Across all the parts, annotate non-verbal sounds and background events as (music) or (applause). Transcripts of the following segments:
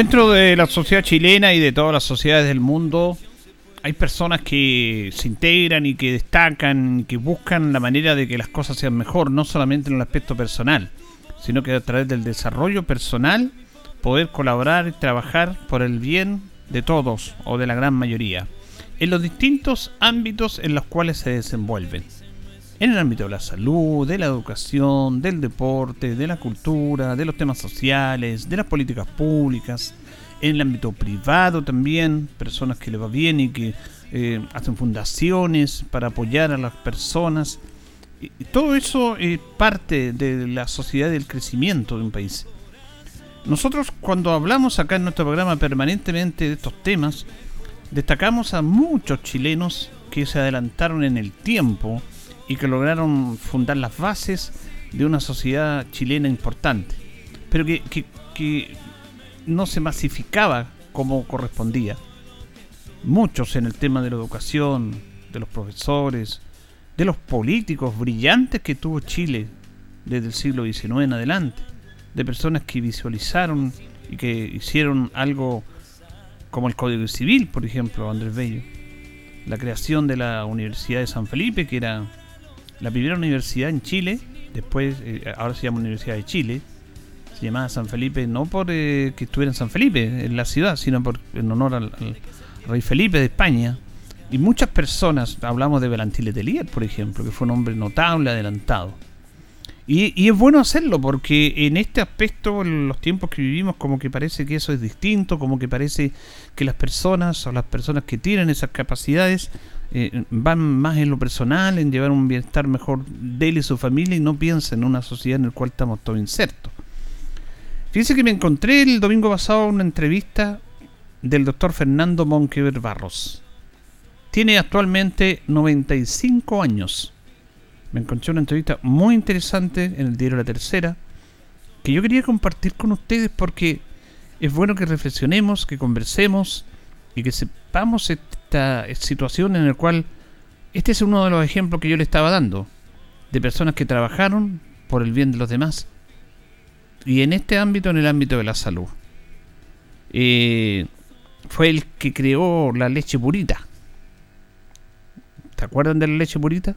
Dentro de la sociedad chilena y de todas las sociedades del mundo, hay personas que se integran y que destacan, que buscan la manera de que las cosas sean mejor, no solamente en el aspecto personal, sino que a través del desarrollo personal poder colaborar y trabajar por el bien de todos o de la gran mayoría, en los distintos ámbitos en los cuales se desenvuelven. En el ámbito de la salud, de la educación, del deporte, de la cultura, de los temas sociales, de las políticas públicas, en el ámbito privado también, personas que le va bien y que eh, hacen fundaciones para apoyar a las personas. Todo eso es parte de la sociedad del crecimiento de un país. Nosotros cuando hablamos acá en nuestro programa permanentemente de estos temas, destacamos a muchos chilenos que se adelantaron en el tiempo y que lograron fundar las bases de una sociedad chilena importante, pero que, que no se masificaba como correspondía. Muchos en el tema de la educación, de los profesores, de los políticos brillantes que tuvo Chile desde el siglo XIX en adelante, de personas que visualizaron y que hicieron algo como el Código Civil, por ejemplo, Andrés Bello, la creación de la Universidad de San Felipe, que era la primera universidad en Chile, después eh, ahora se llama Universidad de Chile, se llamaba San Felipe no por eh, que estuviera en San Felipe, en la ciudad, sino por, en honor al, rey Felipe de España. Y muchas personas, hablamos de Belantile Telier, por ejemplo, que fue un hombre notable, adelantado. Y, y, es bueno hacerlo porque en este aspecto, en los tiempos que vivimos, como que parece que eso es distinto, como que parece que las personas o las personas que tienen esas capacidades eh, van más en lo personal, en llevar un bienestar mejor de él y su familia y no piensan en una sociedad en la cual estamos todos insertos. Fíjense que me encontré el domingo pasado una entrevista del doctor Fernando Monquever Barros. Tiene actualmente 95 años. Me encontré una entrevista muy interesante en el diario La Tercera que yo quería compartir con ustedes porque es bueno que reflexionemos, que conversemos y que sepamos esta situación en la cual este es uno de los ejemplos que yo le estaba dando de personas que trabajaron por el bien de los demás y en este ámbito, en el ámbito de la salud. Eh, fue el que creó la leche purita. ¿Se acuerdan de la leche purita?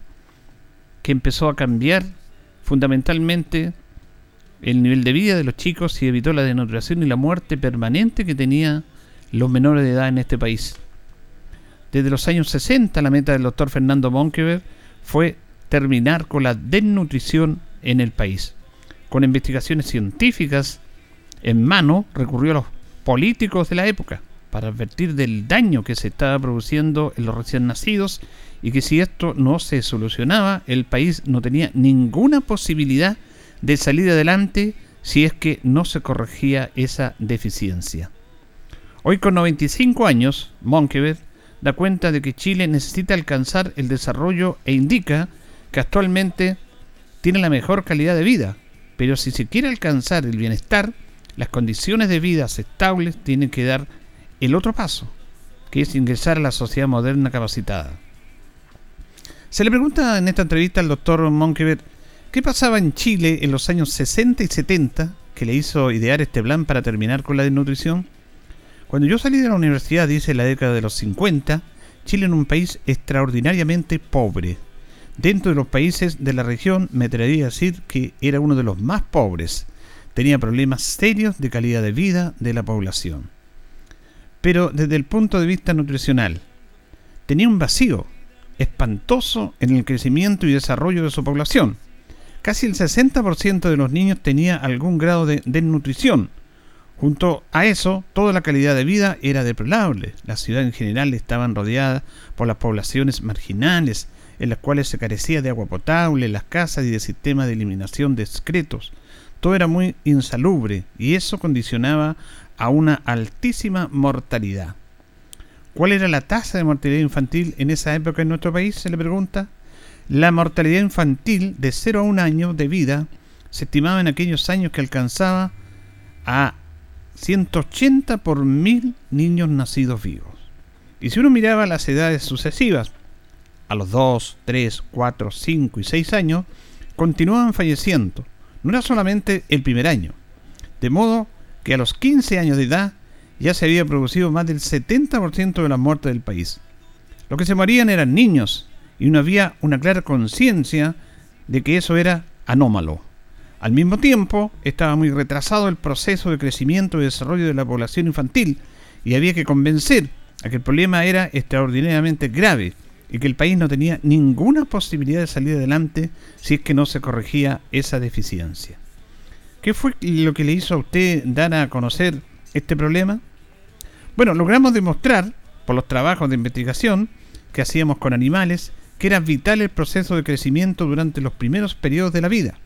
Que empezó a cambiar fundamentalmente el nivel de vida de los chicos y evitó la desnutrición y la muerte permanente que tenía los menores de edad en este país. Desde los años 60 la meta del doctor Fernando Monkever fue terminar con la desnutrición en el país con investigaciones científicas en mano, recurrió a los políticos de la época para advertir del daño que se estaba produciendo en los recién nacidos y que si esto no se solucionaba, el país no tenía ninguna posibilidad de salir adelante si es que no se corregía esa deficiencia. Hoy con 95 años, Monkever da cuenta de que Chile necesita alcanzar el desarrollo e indica que actualmente tiene la mejor calidad de vida, pero si se quiere alcanzar el bienestar, las condiciones de vida aceptables tienen que dar el otro paso, que es ingresar a la sociedad moderna capacitada. Se le pregunta en esta entrevista al doctor Monkever qué pasaba en Chile en los años 60 y 70 que le hizo idear este plan para terminar con la desnutrición. Cuando yo salí de la universidad, dice la década de los 50, Chile era un país extraordinariamente pobre, Dentro de los países de la región me atrevería a decir que era uno de los más pobres. Tenía problemas serios de calidad de vida de la población. Pero desde el punto de vista nutricional, tenía un vacío espantoso en el crecimiento y desarrollo de su población, casi el 60% de los niños tenía algún grado de desnutrición. Junto a eso, toda la calidad de vida era deplorable. La ciudad en general estaban rodeadas por las poblaciones marginales, en las cuales se carecía de agua potable, las casas y de sistemas de eliminación de excretos. Todo era muy insalubre y eso condicionaba a una altísima mortalidad. ¿Cuál era la tasa de mortalidad infantil en esa época en nuestro país? Se le pregunta. La mortalidad infantil de 0 a 1 año de vida se estimaba en aquellos años que alcanzaba a 180 por mil niños nacidos vivos. Y si uno miraba las edades sucesivas, a los 2, 3, 4, 5 y 6 años, continuaban falleciendo. No era solamente el primer año. De modo que a los 15 años de edad ya se había producido más del 70% de las muertes del país. Los que se morían eran niños, y no había una clara conciencia de que eso era anómalo. Al mismo tiempo, estaba muy retrasado el proceso de crecimiento y desarrollo de la población infantil y había que convencer a que el problema era extraordinariamente grave y que el país no tenía ninguna posibilidad de salir adelante si es que no se corregía esa deficiencia. ¿Qué fue lo que le hizo a usted dar a conocer este problema? Bueno, logramos demostrar, por los trabajos de investigación que hacíamos con animales, que era vital el proceso de crecimiento durante los primeros periodos de la vida.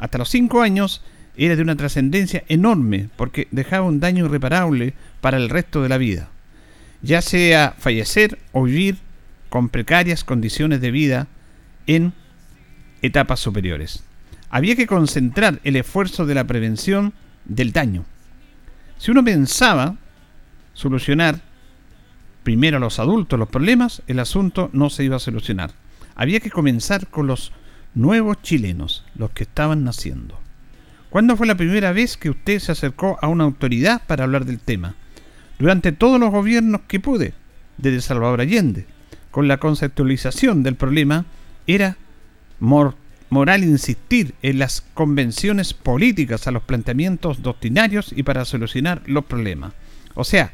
Hasta los 5 años era de una trascendencia enorme porque dejaba un daño irreparable para el resto de la vida, ya sea fallecer o vivir con precarias condiciones de vida en etapas superiores. Había que concentrar el esfuerzo de la prevención del daño. Si uno pensaba solucionar primero a los adultos los problemas, el asunto no se iba a solucionar. Había que comenzar con los nuevos chilenos, los que estaban naciendo. ¿Cuándo fue la primera vez que usted se acercó a una autoridad para hablar del tema? Durante todos los gobiernos que pude, desde Salvador Allende, con la conceptualización del problema, era moral insistir en las convenciones políticas a los planteamientos doctrinarios y para solucionar los problemas. O sea,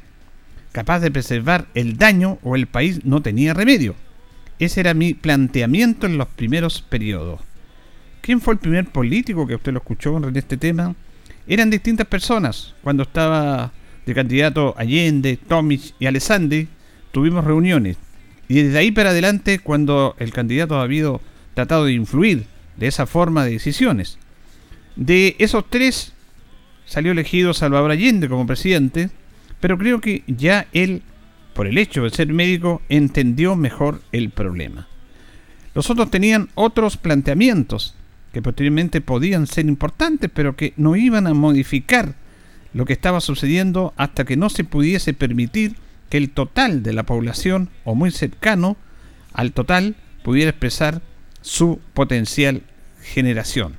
capaz de preservar el daño o el país no tenía remedio. Ese era mi planteamiento en los primeros periodos. ¿Quién fue el primer político que usted lo escuchó en este tema? Eran distintas personas. Cuando estaba de candidato Allende, Tomic y Alessandri, tuvimos reuniones. Y desde ahí para adelante, cuando el candidato ha habido tratado de influir de esa forma de decisiones. De esos tres, salió elegido Salvador Allende como presidente, pero creo que ya él, por el hecho de ser médico, entendió mejor el problema. Los otros tenían otros planteamientos que posteriormente podían ser importantes, pero que no iban a modificar lo que estaba sucediendo hasta que no se pudiese permitir que el total de la población, o muy cercano al total, pudiera expresar su potencial generación.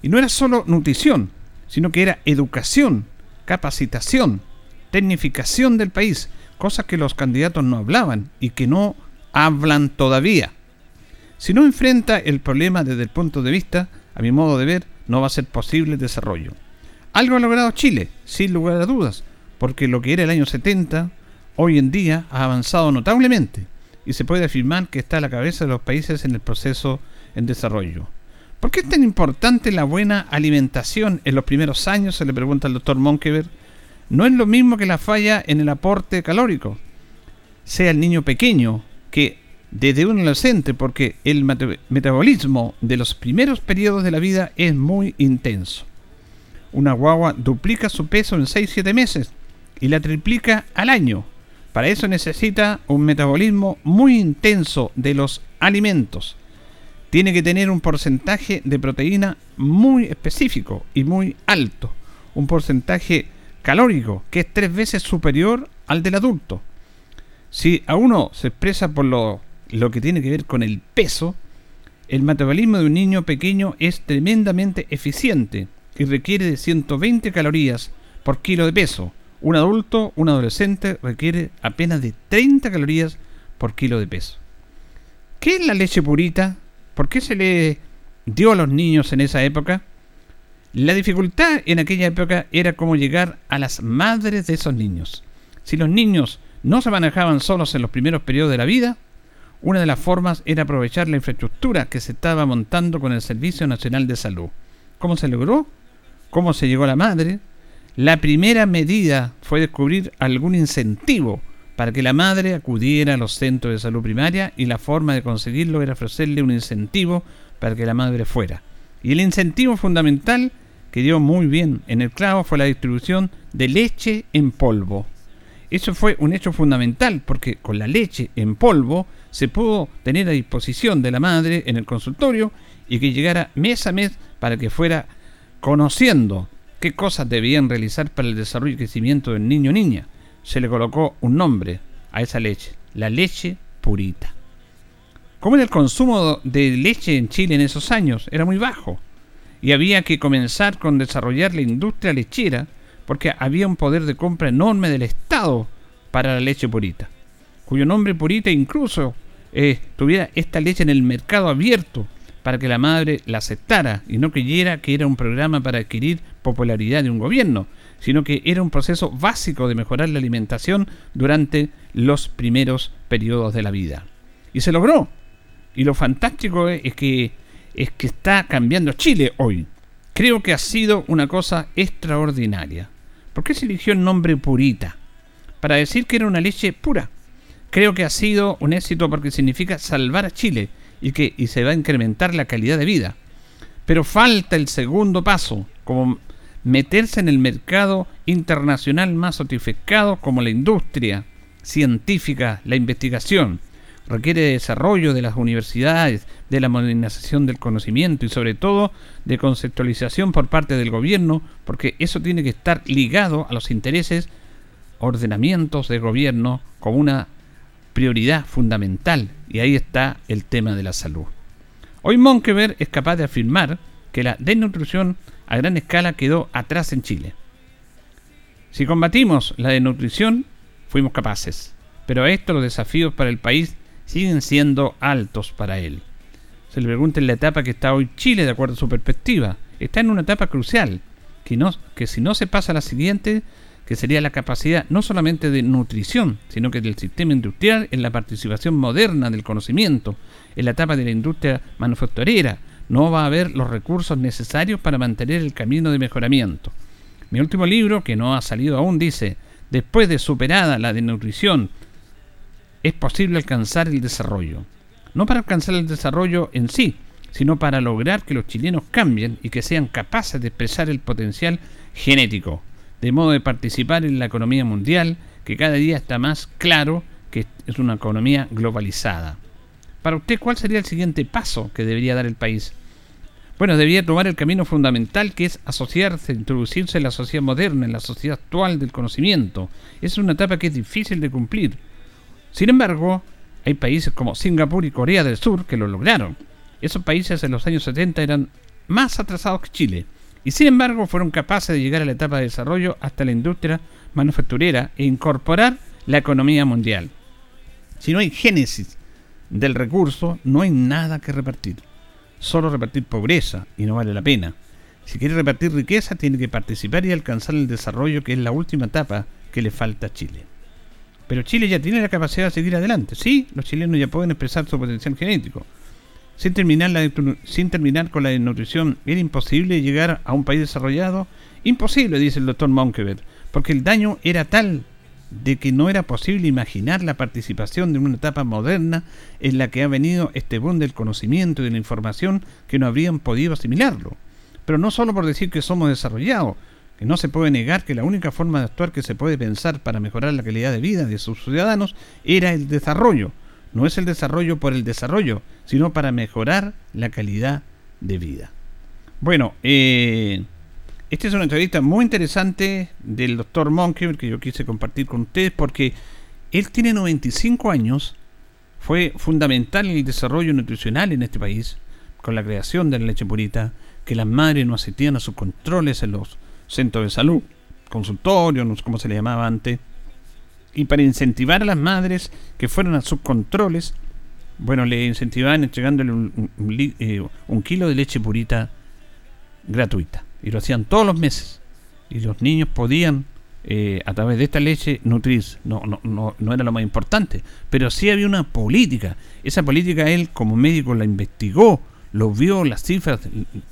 Y no era solo nutrición, sino que era educación, capacitación, tecnificación del país, cosas que los candidatos no hablaban y que no hablan todavía. Si no enfrenta el problema desde el punto de vista, a mi modo de ver, no va a ser posible el desarrollo. Algo ha logrado Chile, sin lugar a dudas, porque lo que era el año 70, hoy en día ha avanzado notablemente y se puede afirmar que está a la cabeza de los países en el proceso en desarrollo. ¿Por qué es tan importante la buena alimentación en los primeros años? Se le pregunta al doctor Monkever no es lo mismo que la falla en el aporte calórico, sea el niño pequeño que desde un adolescente, porque el metabolismo de los primeros periodos de la vida es muy intenso. Una guagua duplica su peso en 6-7 meses y la triplica al año. Para eso necesita un metabolismo muy intenso de los alimentos. Tiene que tener un porcentaje de proteína muy específico y muy alto. Un porcentaje calórico, que es tres veces superior al del adulto. Si a uno se expresa por lo, lo que tiene que ver con el peso, el metabolismo de un niño pequeño es tremendamente eficiente y requiere de 120 calorías por kilo de peso. Un adulto, un adolescente, requiere apenas de 30 calorías por kilo de peso. ¿Qué es la leche purita? ¿Por qué se le dio a los niños en esa época? La dificultad en aquella época era cómo llegar a las madres de esos niños. Si los niños no se manejaban solos en los primeros periodos de la vida, una de las formas era aprovechar la infraestructura que se estaba montando con el Servicio Nacional de Salud. ¿Cómo se logró? ¿Cómo se llegó a la madre? La primera medida fue descubrir algún incentivo para que la madre acudiera a los centros de salud primaria y la forma de conseguirlo era ofrecerle un incentivo para que la madre fuera. Y el incentivo fundamental que dio muy bien en el clavo fue la distribución de leche en polvo. Eso fue un hecho fundamental porque con la leche en polvo se pudo tener a disposición de la madre en el consultorio y que llegara mes a mes para que fuera conociendo qué cosas debían realizar para el desarrollo y crecimiento del niño o niña se le colocó un nombre a esa leche, la leche purita. ¿Cómo era el consumo de leche en Chile en esos años? Era muy bajo. Y había que comenzar con desarrollar la industria lechera porque había un poder de compra enorme del Estado para la leche purita, cuyo nombre purita incluso eh, tuviera esta leche en el mercado abierto para que la madre la aceptara y no creyera que era un programa para adquirir popularidad de un gobierno, sino que era un proceso básico de mejorar la alimentación durante los primeros periodos de la vida. Y se logró. Y lo fantástico es que, es que está cambiando Chile hoy. Creo que ha sido una cosa extraordinaria. ¿Por qué se eligió el nombre Purita? Para decir que era una leche pura. Creo que ha sido un éxito porque significa salvar a Chile y que y se va a incrementar la calidad de vida. Pero falta el segundo paso, como meterse en el mercado internacional más sotificado como la industria científica, la investigación. Requiere de desarrollo de las universidades, de la modernización del conocimiento y sobre todo de conceptualización por parte del gobierno, porque eso tiene que estar ligado a los intereses, ordenamientos de gobierno como una prioridad fundamental. Y ahí está el tema de la salud. Hoy Monkever es capaz de afirmar que la desnutrición a gran escala quedó atrás en Chile. Si combatimos la desnutrición, fuimos capaces, pero a esto los desafíos para el país siguen siendo altos para él. Se le pregunta en la etapa que está hoy Chile de acuerdo a su perspectiva. Está en una etapa crucial, que, no, que si no se pasa a la siguiente, que sería la capacidad no solamente de nutrición, sino que del sistema industrial en la participación moderna del conocimiento, en la etapa de la industria manufacturera, no va a haber los recursos necesarios para mantener el camino de mejoramiento. Mi último libro, que no ha salido aún, dice, después de superada la desnutrición, es posible alcanzar el desarrollo. No para alcanzar el desarrollo en sí, sino para lograr que los chilenos cambien y que sean capaces de expresar el potencial genético, de modo de participar en la economía mundial, que cada día está más claro que es una economía globalizada. Para usted, ¿cuál sería el siguiente paso que debería dar el país? Bueno, debería tomar el camino fundamental que es asociarse, introducirse en la sociedad moderna, en la sociedad actual del conocimiento. Es una etapa que es difícil de cumplir. Sin embargo, hay países como Singapur y Corea del Sur que lo lograron. Esos países en los años 70 eran más atrasados que Chile y sin embargo fueron capaces de llegar a la etapa de desarrollo hasta la industria manufacturera e incorporar la economía mundial. Si no hay génesis del recurso, no hay nada que repartir. Solo repartir pobreza y no vale la pena. Si quiere repartir riqueza, tiene que participar y alcanzar el desarrollo que es la última etapa que le falta a Chile. Pero Chile ya tiene la capacidad de seguir adelante. Sí, los chilenos ya pueden expresar su potencial genético. Sin terminar, la, sin terminar con la desnutrición, ¿era imposible llegar a un país desarrollado? Imposible, dice el doctor Monkever, porque el daño era tal de que no era posible imaginar la participación de una etapa moderna en la que ha venido este boom del conocimiento y de la información que no habrían podido asimilarlo. Pero no solo por decir que somos desarrollados, que no se puede negar que la única forma de actuar que se puede pensar para mejorar la calidad de vida de sus ciudadanos era el desarrollo. No es el desarrollo por el desarrollo, sino para mejorar la calidad de vida. Bueno, eh, esta es una entrevista muy interesante del doctor Monkey que yo quise compartir con ustedes porque él tiene 95 años, fue fundamental en el desarrollo nutricional en este país, con la creación de la leche purita, que las madres no asistían a sus controles en los centros de salud, consultorios, no sé cómo se le llamaba antes, y para incentivar a las madres que fueran a sus controles, bueno, le incentivaban entregándole un, eh, un kilo de leche purita gratuita. Y lo hacían todos los meses. Y los niños podían eh, a través de esta leche nutrirse. No, no, no, no era lo más importante, pero sí había una política. Esa política él como médico la investigó, lo vio las cifras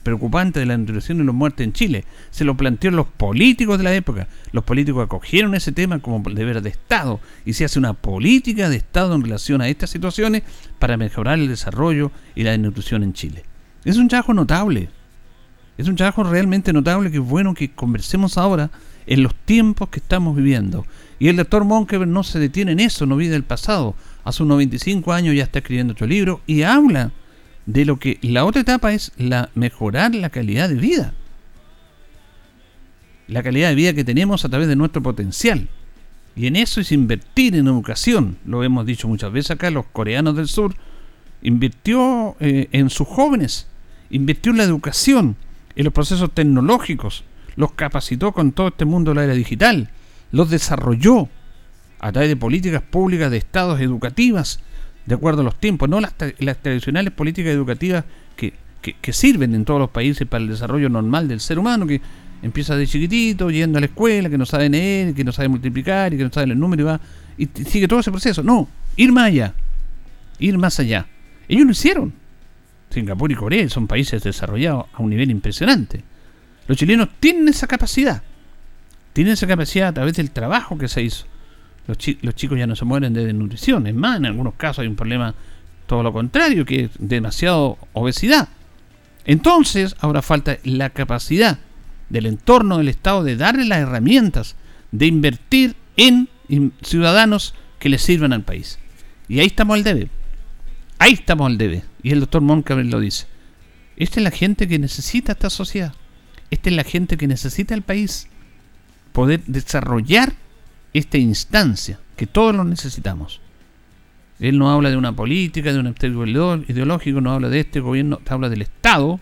preocupantes de la nutrición y los muertes en Chile. Se lo planteó los políticos de la época. Los políticos acogieron ese tema como deber de Estado y se hace una política de Estado en relación a estas situaciones para mejorar el desarrollo y la nutrición en Chile. Es un trabajo notable. Es un trabajo realmente notable que es bueno que conversemos ahora en los tiempos que estamos viviendo. Y el doctor Monkever no se detiene en eso, no vive del pasado. Hace unos 25 años ya está escribiendo otro libro y habla de lo que la otra etapa es la mejorar la calidad de vida. La calidad de vida que tenemos a través de nuestro potencial. Y en eso es invertir en educación. Lo hemos dicho muchas veces acá, los coreanos del sur invirtió eh, en sus jóvenes, invirtió en la educación, en los procesos tecnológicos, los capacitó con todo este mundo de la era digital, los desarrolló a través de políticas públicas de estados educativas, de acuerdo a los tiempos, no las, tradicionales políticas educativas que, sirven en todos los países para el desarrollo normal del ser humano, que empieza de chiquitito, yendo a la escuela, que no sabe leer, que no sabe multiplicar y que no sabe el número y va, y sigue todo ese proceso. No, ir más allá, ir más allá. Ellos lo hicieron. Singapur y Corea son países desarrollados a un nivel impresionante. Los chilenos tienen esa capacidad. Tienen esa capacidad a través del trabajo que se hizo. Los, chicos ya no se mueren de desnutrición. Es más, en algunos casos hay un problema todo lo contrario, que es demasiado obesidad. Entonces, ahora falta la capacidad del entorno del Estado de darle las herramientas de invertir en ciudadanos que le sirvan al país. Y ahí estamos al debe. Ahí estamos al debe. Y el doctor Moncabel lo dice. Esta es la gente que necesita esta sociedad. Esta es la gente que necesita el país. Poder desarrollar esta instancia, que todos lo necesitamos. Él no habla de una política, de un aspecto ideológico, no habla de este gobierno, habla del Estado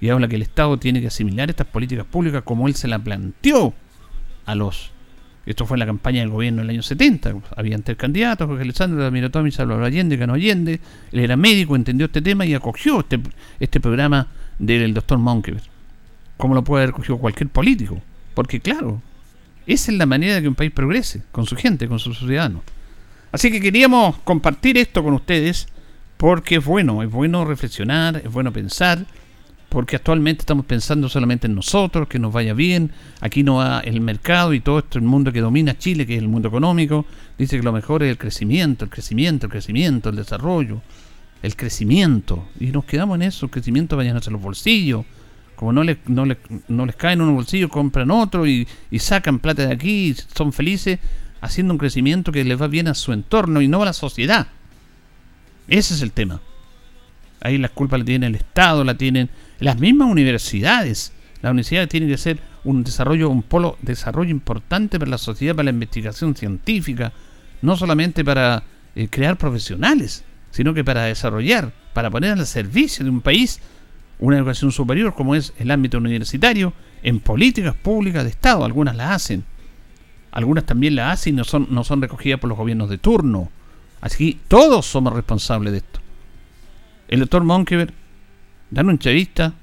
y habla que el Estado tiene que asimilar estas políticas públicas como él se la planteó a los. Esto fue en la campaña del gobierno del año 70. Había tres candidatos, Jorge Alessandro, Ramiro Tomi, Salvador Allende, Cano Allende. Él era médico, entendió este tema y acogió este, este programa del doctor Monkever. Como lo puede haber acogido cualquier político. Porque claro, esa es la manera de que un país progrese, con su gente, con sus ciudadanos. Así que queríamos compartir esto con ustedes porque es bueno, es bueno reflexionar, es bueno pensar, porque actualmente estamos pensando solamente en nosotros, que nos vaya bien, aquí no va el mercado y todo esto, el mundo que domina Chile, que es el mundo económico, dice que lo mejor es el crecimiento, el crecimiento, el crecimiento, el desarrollo, el crecimiento, y nos quedamos en eso, el crecimiento vaya a los bolsillos, como no, le, no, le, no les cae en un bolsillo, compran otro y, sacan plata de aquí y son felices haciendo un crecimiento que les va bien a su entorno y no a la sociedad. Ese es el tema. Ahí la culpa la tiene el Estado, la tienen las mismas universidades. Las universidades tienen que ser un desarrollo, un polo desarrollo importante para la sociedad, para la investigación científica, no solamente para eh, crear profesionales, sino que para desarrollar, para poner al servicio de un país una educación superior como es el ámbito universitario en políticas públicas de Estado. Algunas las hacen. Algunas también las hacen y no son, no son recogidas por los gobiernos de turno. Así que todos somos responsables de esto. El doctor Monkever da una entrevista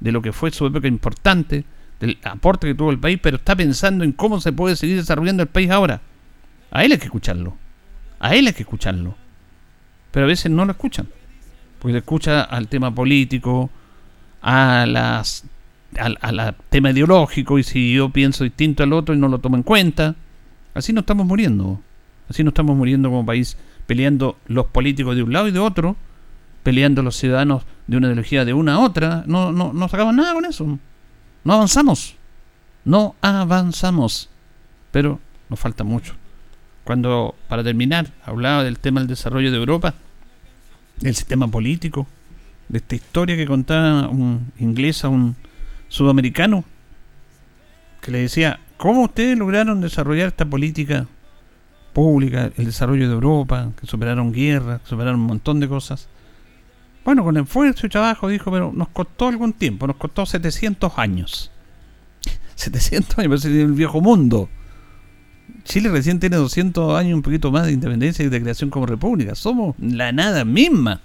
de lo que fue su época importante, del aporte que tuvo el país, pero está pensando en cómo se puede seguir desarrollando el país ahora. A él hay que escucharlo. A él hay que escucharlo. Pero a veces no lo escuchan. Porque escucha al tema político, a las al, tema ideológico y si yo pienso distinto al otro y no lo tomo en cuenta, así no estamos muriendo. Así no estamos muriendo como país peleando los políticos de un lado y de otro, peleando los ciudadanos de una ideología de una a otra. No, no, no sacamos nada con eso. No avanzamos. No avanzamos. Pero nos falta mucho. Cuando, para terminar, hablaba del tema del desarrollo de Europa, del sistema político, de esta historia que contaba un inglés a un sudamericano que le decía, ¿cómo ustedes lograron desarrollar esta política pública, el desarrollo de Europa, que superaron guerras, que superaron un montón de cosas? Bueno, con esfuerzo y trabajo, dijo, pero nos costó algún tiempo, nos costó 700 años. (laughs) 700 años, parece el viejo mundo. Chile recién tiene 200 años, un poquito más de independencia y de creación como república. Somos la nada misma.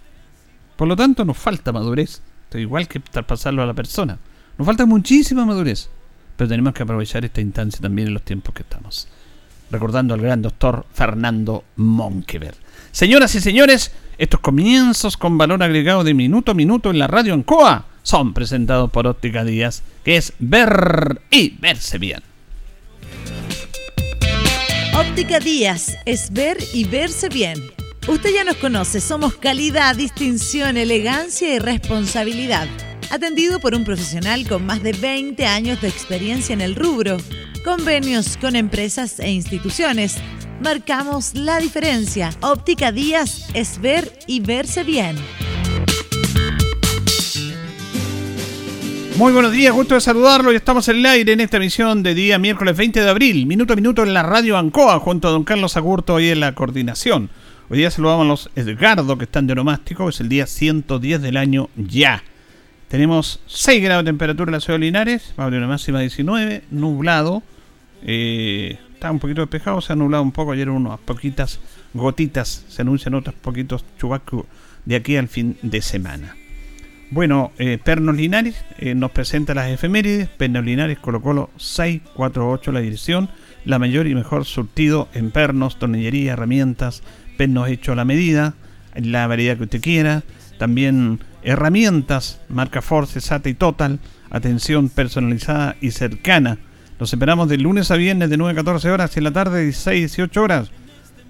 Por lo tanto, nos falta madurez. Igual que traspasarlo a la persona. Nos falta muchísima madurez. pero tenemos que aprovechar esta instancia también en los tiempos que estamos. Recordando al gran doctor Fernando Monkever. Señoras y señores, estos comienzos con valor agregado de minuto a minuto en la radio Ancoa son presentados por Óptica Díaz, que es ver y verse bien. Óptica Díaz es ver y verse bien. Usted ya nos conoce, somos calidad, distinción, elegancia y responsabilidad. Atendido por un profesional con más de 20 años de experiencia en el rubro. Convenios con empresas e instituciones. Marcamos la diferencia. Óptica Díaz es ver y verse bien. Muy buenos días, gusto de saludarlo y estamos en el aire en esta emisión de día miércoles 20 de abril, minuto a minuto en la radio Ancoa, junto a don Carlos Agurto y en la coordinación. Hoy día saludamos a los Edgardo que están de onomástico, es el día 110 del año ya. Tenemos 6 grados de temperatura en la ciudad de Linares, va a una máxima de 19, nublado, eh, está un poquito despejado, se ha nublado un poco, ayer unas poquitas gotitas, se anuncian otros poquitos chubascos de aquí al fin de semana. Bueno, eh, Pernos Linares eh, nos presenta las efemérides. Pernos Linares Colo Colo 648 la dirección. La mayor y mejor surtido en pernos, tornillería, herramientas, pernos hechos a la medida, la variedad que usted quiera. También herramientas, marca Force, SATA y Total. Atención personalizada y cercana. Los esperamos de lunes a viernes de 9 a 14 horas y en la tarde de 16 a 18 horas.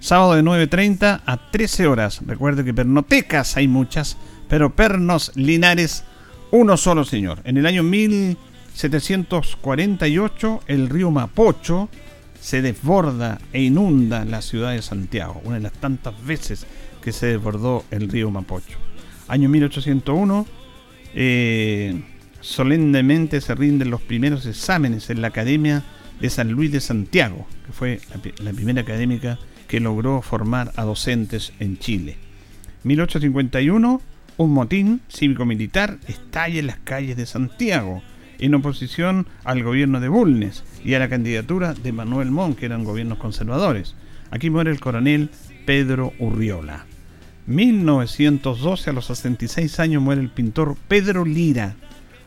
Sábado de 9.30 a 13 horas. Recuerde que pernotecas hay muchas pero Pernos Linares, uno solo señor. En el año 1748 el río Mapocho se desborda e inunda la ciudad de Santiago, una de las tantas veces que se desbordó el río Mapocho. Año 1801, eh, solemnemente se rinden los primeros exámenes en la Academia de San Luis de Santiago, que fue la, la primera académica que logró formar a docentes en Chile. 1851, un motín cívico-militar estalla en las calles de Santiago, en oposición al gobierno de Bulnes y a la candidatura de Manuel Montt, que eran gobiernos conservadores. Aquí muere el coronel Pedro Urriola. 1912, a los 66 años, muere el pintor Pedro Lira,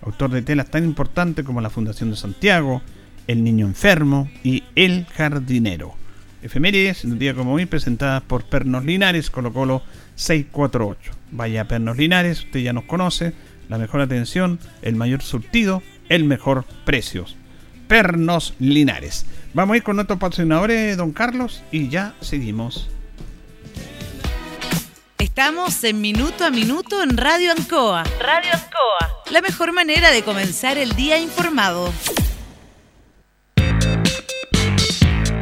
autor de telas tan importantes como La Fundación de Santiago, El Niño Enfermo y El Jardinero. Efemérides, un día como hoy, presentadas por Pernos Linares, Colo Colo 648. Vaya Pernos Linares, usted ya nos conoce, la mejor atención, el mayor surtido, el mejor precios. Pernos Linares. Vamos a ir con nuestros patrocinadores, don Carlos, y ya seguimos. Estamos en Minuto a Minuto en Radio Ancoa. Radio Ancoa. La mejor manera de comenzar el día informado.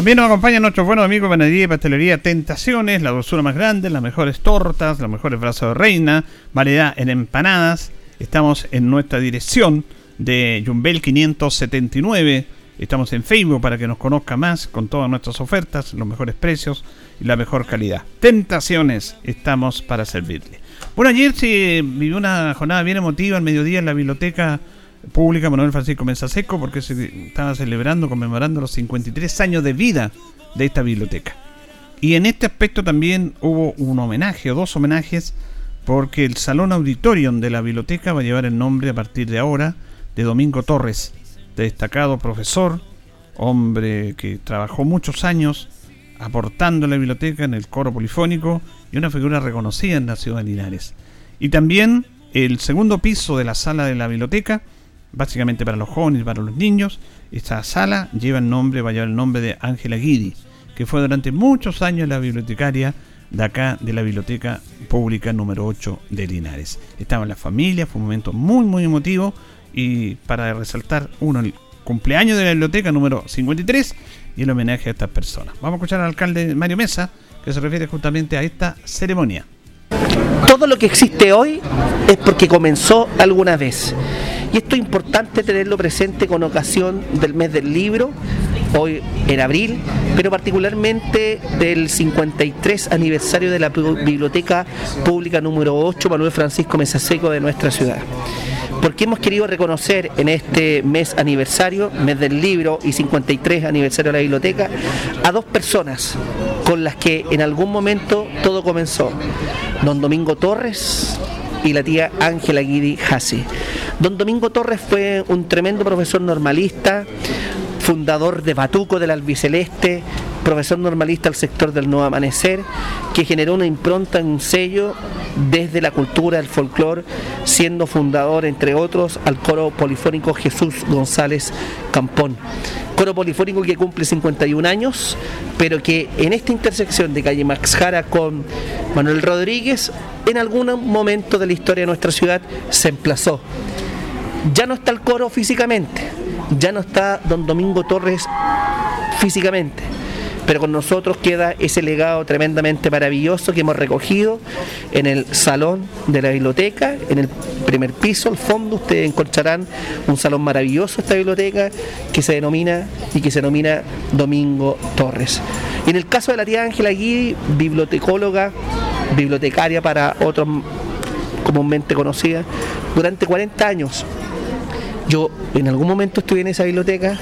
También nos acompañan nuestros buenos amigos Panadería y Pastelería Tentaciones, la dulzura más grande, las mejores tortas, los mejores brazos de reina, variedad en empanadas. Estamos en nuestra dirección de Jumbel 579. Estamos en Facebook para que nos conozca más con todas nuestras ofertas, los mejores precios y la mejor calidad. Tentaciones, estamos para servirle. Bueno, ayer se vivió una jornada bien emotiva al mediodía en la biblioteca Pública Manuel Francisco Mensaseco porque se estaba celebrando, conmemorando los 53 años de vida de esta biblioteca. Y en este aspecto también hubo un homenaje o dos homenajes porque el Salón Auditorium de la biblioteca va a llevar el nombre a partir de ahora de Domingo Torres, destacado profesor, hombre que trabajó muchos años aportando a la biblioteca en el coro polifónico y una figura reconocida en la ciudad de Linares. Y también el segundo piso de la sala de la biblioteca básicamente para los jóvenes para los niños. Esta sala lleva el nombre, va a llevar el nombre de Ángela Guidi, que fue durante muchos años la bibliotecaria de acá de la Biblioteca Pública número 8 de Linares. Estaba en la familia, fue un momento muy muy emotivo y para resaltar uno el cumpleaños de la biblioteca número 53 y el homenaje a estas personas. Vamos a escuchar al alcalde Mario Mesa que se refiere justamente a esta ceremonia. Todo lo que existe hoy es porque comenzó alguna vez. Y esto es importante tenerlo presente con ocasión del mes del libro, hoy en abril, pero particularmente del 53 aniversario de la Biblioteca Pública número 8, Manuel Francisco Mesaseco de nuestra ciudad porque hemos querido reconocer en este mes aniversario, mes del libro y 53 aniversario de la biblioteca, a dos personas con las que en algún momento todo comenzó. Don Domingo Torres y la tía Ángela Guidi Hassi. Don Domingo Torres fue un tremendo profesor normalista, fundador de Batuco del Albiceleste, profesor normalista al sector del Nuevo Amanecer, que generó una impronta, un sello desde la cultura, el folclore, siendo fundador, entre otros, al coro polifónico Jesús González Campón. Coro polifónico que cumple 51 años, pero que en esta intersección de calle Max Jara con Manuel Rodríguez, en algún momento de la historia de nuestra ciudad se emplazó. Ya no está el coro físicamente, ya no está don Domingo Torres físicamente, pero con nosotros queda ese legado tremendamente maravilloso que hemos recogido en el salón de la biblioteca, en el primer piso, al fondo, ustedes encontrarán un salón maravilloso esta biblioteca que se denomina y que se denomina Domingo Torres. Y en el caso de la tía Ángela Guidi, bibliotecóloga, bibliotecaria para otros comúnmente conocida, durante 40 años. Yo en algún momento estuve en esa biblioteca,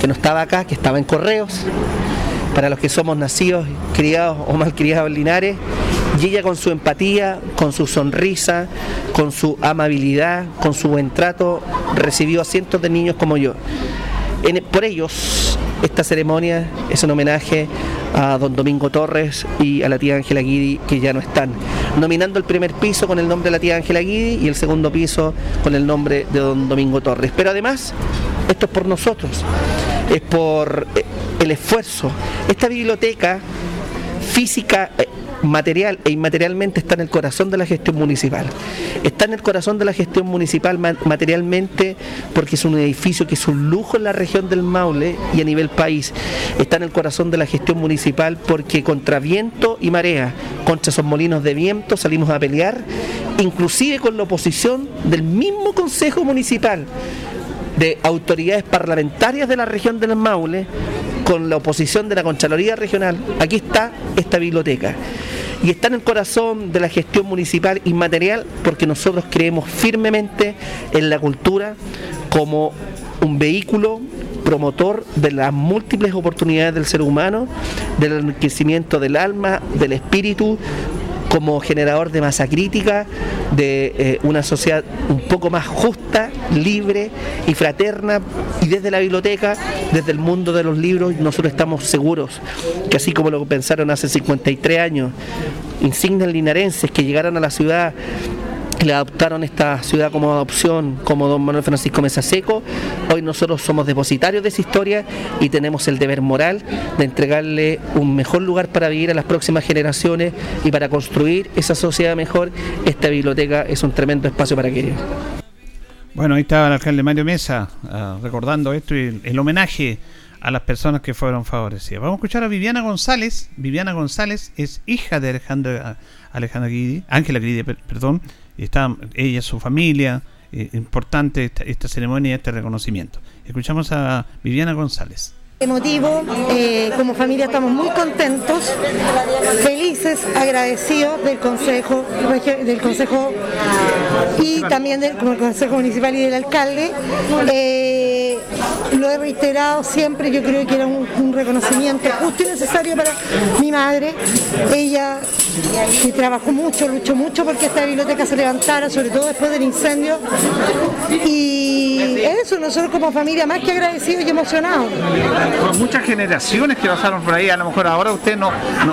que no estaba acá, que estaba en Correos, para los que somos nacidos, criados o mal criados en Linares, y ella con su empatía, con su sonrisa, con su amabilidad, con su buen trato, recibió a cientos de niños como yo. por ellos, esta ceremonia es un homenaje a don Domingo Torres y a la tía Ángela Guidi, que ya no están. Nominando el primer piso con el nombre de la tía Ángela Guidi y el segundo piso con el nombre de don Domingo Torres. Pero además, esto es por nosotros, es por eh, el esfuerzo. Esta biblioteca física, eh, material e inmaterialmente está en el corazón de la gestión municipal. Está en el corazón de la gestión municipal materialmente porque es un edificio que es un lujo en la región del Maule y a nivel país. Está en el corazón de la gestión municipal porque contra viento y marea, contra esos molinos de viento salimos a pelear, inclusive con la oposición del mismo Consejo Municipal de autoridades parlamentarias de la región del Maule con la oposición de la Contraloría Regional, aquí está esta biblioteca. Y está en el corazón de la gestión municipal inmaterial porque nosotros creemos firmemente en la cultura como un vehículo promotor de las múltiples oportunidades del ser humano, del enriquecimiento del alma, del espíritu, como generador de masa crítica, de eh, una sociedad un poco más justa, libre y fraterna. Y desde la biblioteca, desde el mundo de los libros, nosotros estamos seguros que así como lo pensaron hace 53 años, insignes linarenses que llegaron a la ciudad le adoptaron esta ciudad como adopción, como don Manuel Francisco Mesa Seco. Hoy nosotros somos depositarios de esa historia y tenemos el deber moral de entregarle un mejor lugar para vivir a las próximas generaciones y para construir esa sociedad mejor. Esta biblioteca es un tremendo espacio para aquello. Bueno, ahí estaba el alcalde Mario Mesa ah, recordando esto y el, homenaje a las personas que fueron favorecidas. Vamos a escuchar a Viviana González. Viviana González es hija de Alejandro, Alejandra Guidi, Ángela Guidi, perdón, está ella, su familia, eh, importante esta, ceremonia, este reconocimiento. Escuchamos a Viviana González emotivo. Eh, como familia estamos muy contentos, felices, agradecidos del Consejo, del Consejo y también del Consejo Municipal y del alcalde. Eh, lo he reiterado siempre, yo creo que era un, reconocimiento justo y necesario para mi madre. Ella que trabajó mucho, luchó mucho porque esta biblioteca se levantara, sobre todo después del incendio. Y eso, nosotros como familia más que agradecidos y emocionados. muchas generaciones que pasaron por ahí, a lo mejor ahora usted no,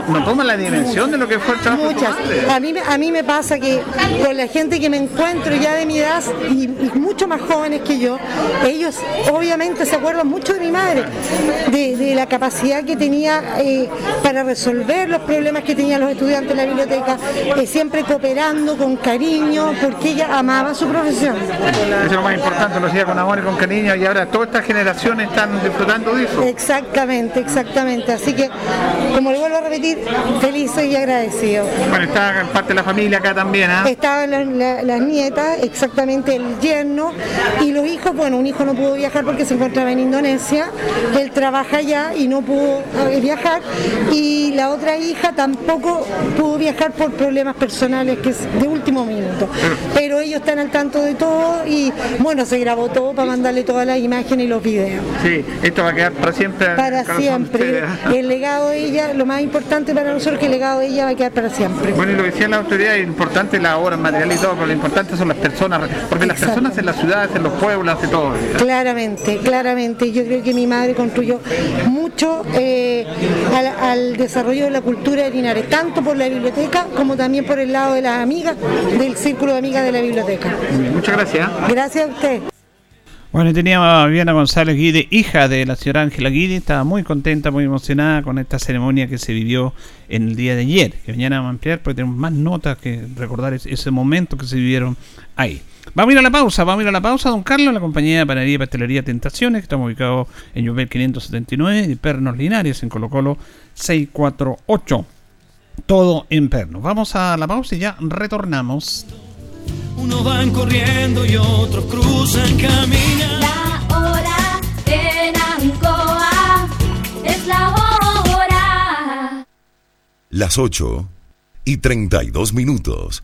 no, toma la dimensión de lo que fue el trabajo. Muchas. A mí, a mí me pasa que con la gente que me encuentro ya de mi edad y, mucho más jóvenes que yo, ellos obviamente se acuerdan mucho de mi madre, de, la capacidad que tenía eh, para resolver los problemas que tenían los estudiantes en la biblioteca, eh, siempre cooperando con cariño, porque ella amaba su profesión. Eso es lo más importante, lo hacía con amor y con cariño y ahora todas estas generaciones están disfrutando de eso. Exactamente, exactamente. Así que, como le vuelvo a repetir, feliz y agradecido. Bueno, está parte de la familia acá también, ¿ah? Estaban las, nietas, exactamente el yerno y los hijos. Bueno, un hijo no pudo viajar porque se encontraba en Indonesia, él trabaja allá y no pudo eh, viajar. Y la otra hija tampoco pudo viajar por problemas personales, que es de último minuto. Pero ellos están al tanto de todo y bueno, se grabó todo para mandarle todas las imágenes y los videos. Sí, esto va a quedar para siempre. Para siempre. (laughs) El legado de ella, lo más importante para nosotros que el legado de ella va a quedar para siempre. Bueno, y lo decía la autoridad, es importante la obra, el material y todo, pero lo importante son las personas, porque las personas en las ciudades, en los pueblos, hace todo. Claramente, claramente. Yo creo que mi madre construyó mucho eh, al, desarrollo de la cultura de Linares, tanto por la biblioteca como también por el lado de las amigas, del círculo de amigas de la biblioteca. Muchas gracias. Gracias a usted. Bueno, teníamos a Viviana González Guide, hija de la señora Ángela Guide, estaba muy contenta, muy emocionada con esta ceremonia que se vivió en el día de ayer, que mañana vamos a ampliar porque tenemos más notas que recordar ese momento que se vivieron ahí. Vamos a ir a la pausa, vamos a ir a la pausa, don Carlos, la compañía de panadería y pastelería Tentaciones, que estamos ubicados en Llobel 579 y Pernos Linares, en Colo Colo 648. Todo en Pernos. Vamos a la pausa y ya retornamos. Uno van corriendo y otros cruzan caminos. La hora en Ancoa es la hora. Las 8 y 32 minutos.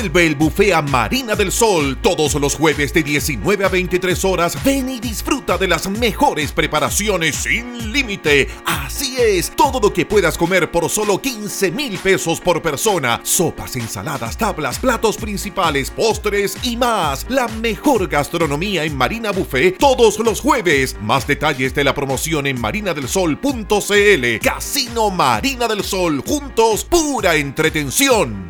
Vuelve el buffet a Marina del Sol todos los jueves de 19 a 23 horas. Ven y disfruta de las mejores preparaciones sin límite. Así es, todo lo que puedas comer por solo 15 mil pesos por persona. Sopas, ensaladas, tablas, platos principales, postres y más. La mejor gastronomía en Marina Buffet todos los jueves. Más detalles de la promoción en marinadelsol.cl. Casino Marina del Sol. Juntos, pura entretención.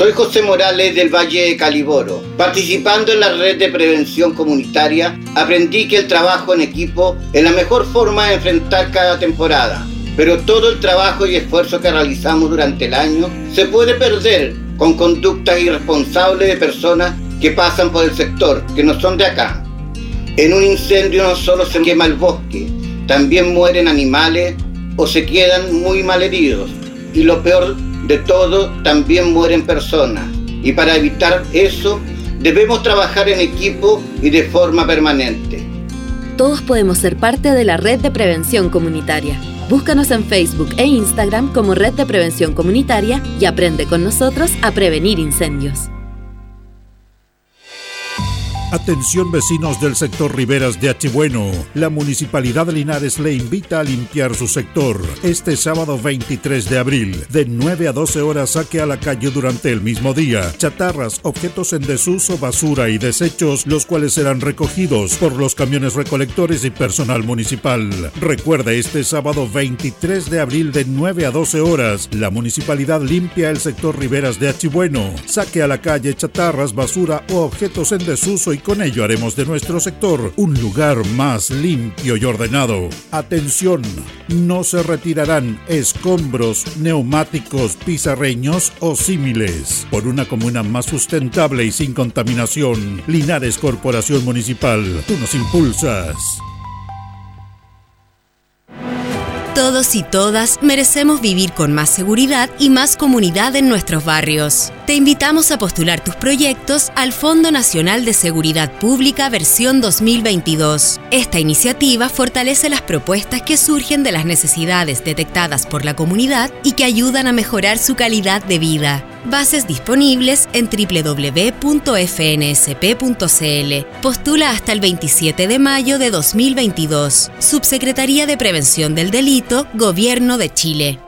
Soy José Morales del Valle de Caliboro. Participando en la red de prevención comunitaria, aprendí que el trabajo en equipo es la mejor forma de enfrentar cada temporada. Pero todo el trabajo y esfuerzo que realizamos durante el año se puede perder con conductas irresponsables de personas que pasan por el sector, que no son de acá. En un incendio no solo se quema el bosque, también mueren animales o se quedan muy mal heridos. Y lo peor de todo, también mueren personas. Y para evitar eso, debemos trabajar en equipo y de forma permanente. Todos podemos ser parte de la red de prevención comunitaria. Búscanos en Facebook e Instagram como Red de Prevención Comunitaria y aprende con nosotros a prevenir incendios. Atención vecinos del sector Riberas de Achibueno. La Municipalidad de Linares le invita a limpiar su sector este sábado 23 de abril. De 9 a 12 horas saque a la calle durante el mismo día. Chatarras, objetos en desuso, basura y desechos, los cuales serán recogidos por los camiones recolectores y personal municipal. Recuerde este sábado 23 de abril de 9 a 12 horas. La Municipalidad limpia el sector Riberas de Achibueno. Saque a la calle chatarras, basura o objetos en desuso y con ello haremos de nuestro sector un lugar más limpio y ordenado. Atención, no se retirarán escombros, neumáticos, pizarreños o símiles. Por una comuna más sustentable y sin contaminación, Linares Corporación Municipal, tú nos impulsas. Todos y todas merecemos vivir con más seguridad y más comunidad en nuestros barrios. Te invitamos a postular tus proyectos al Fondo Nacional de Seguridad Pública versión 2022. Esta iniciativa fortalece las propuestas que surgen de las necesidades detectadas por la comunidad y que ayudan a mejorar su calidad de vida. Bases disponibles en www.fnsp.cl. Postula hasta el 27 de mayo de 2022. Subsecretaría de Prevención del Delito, Gobierno de Chile.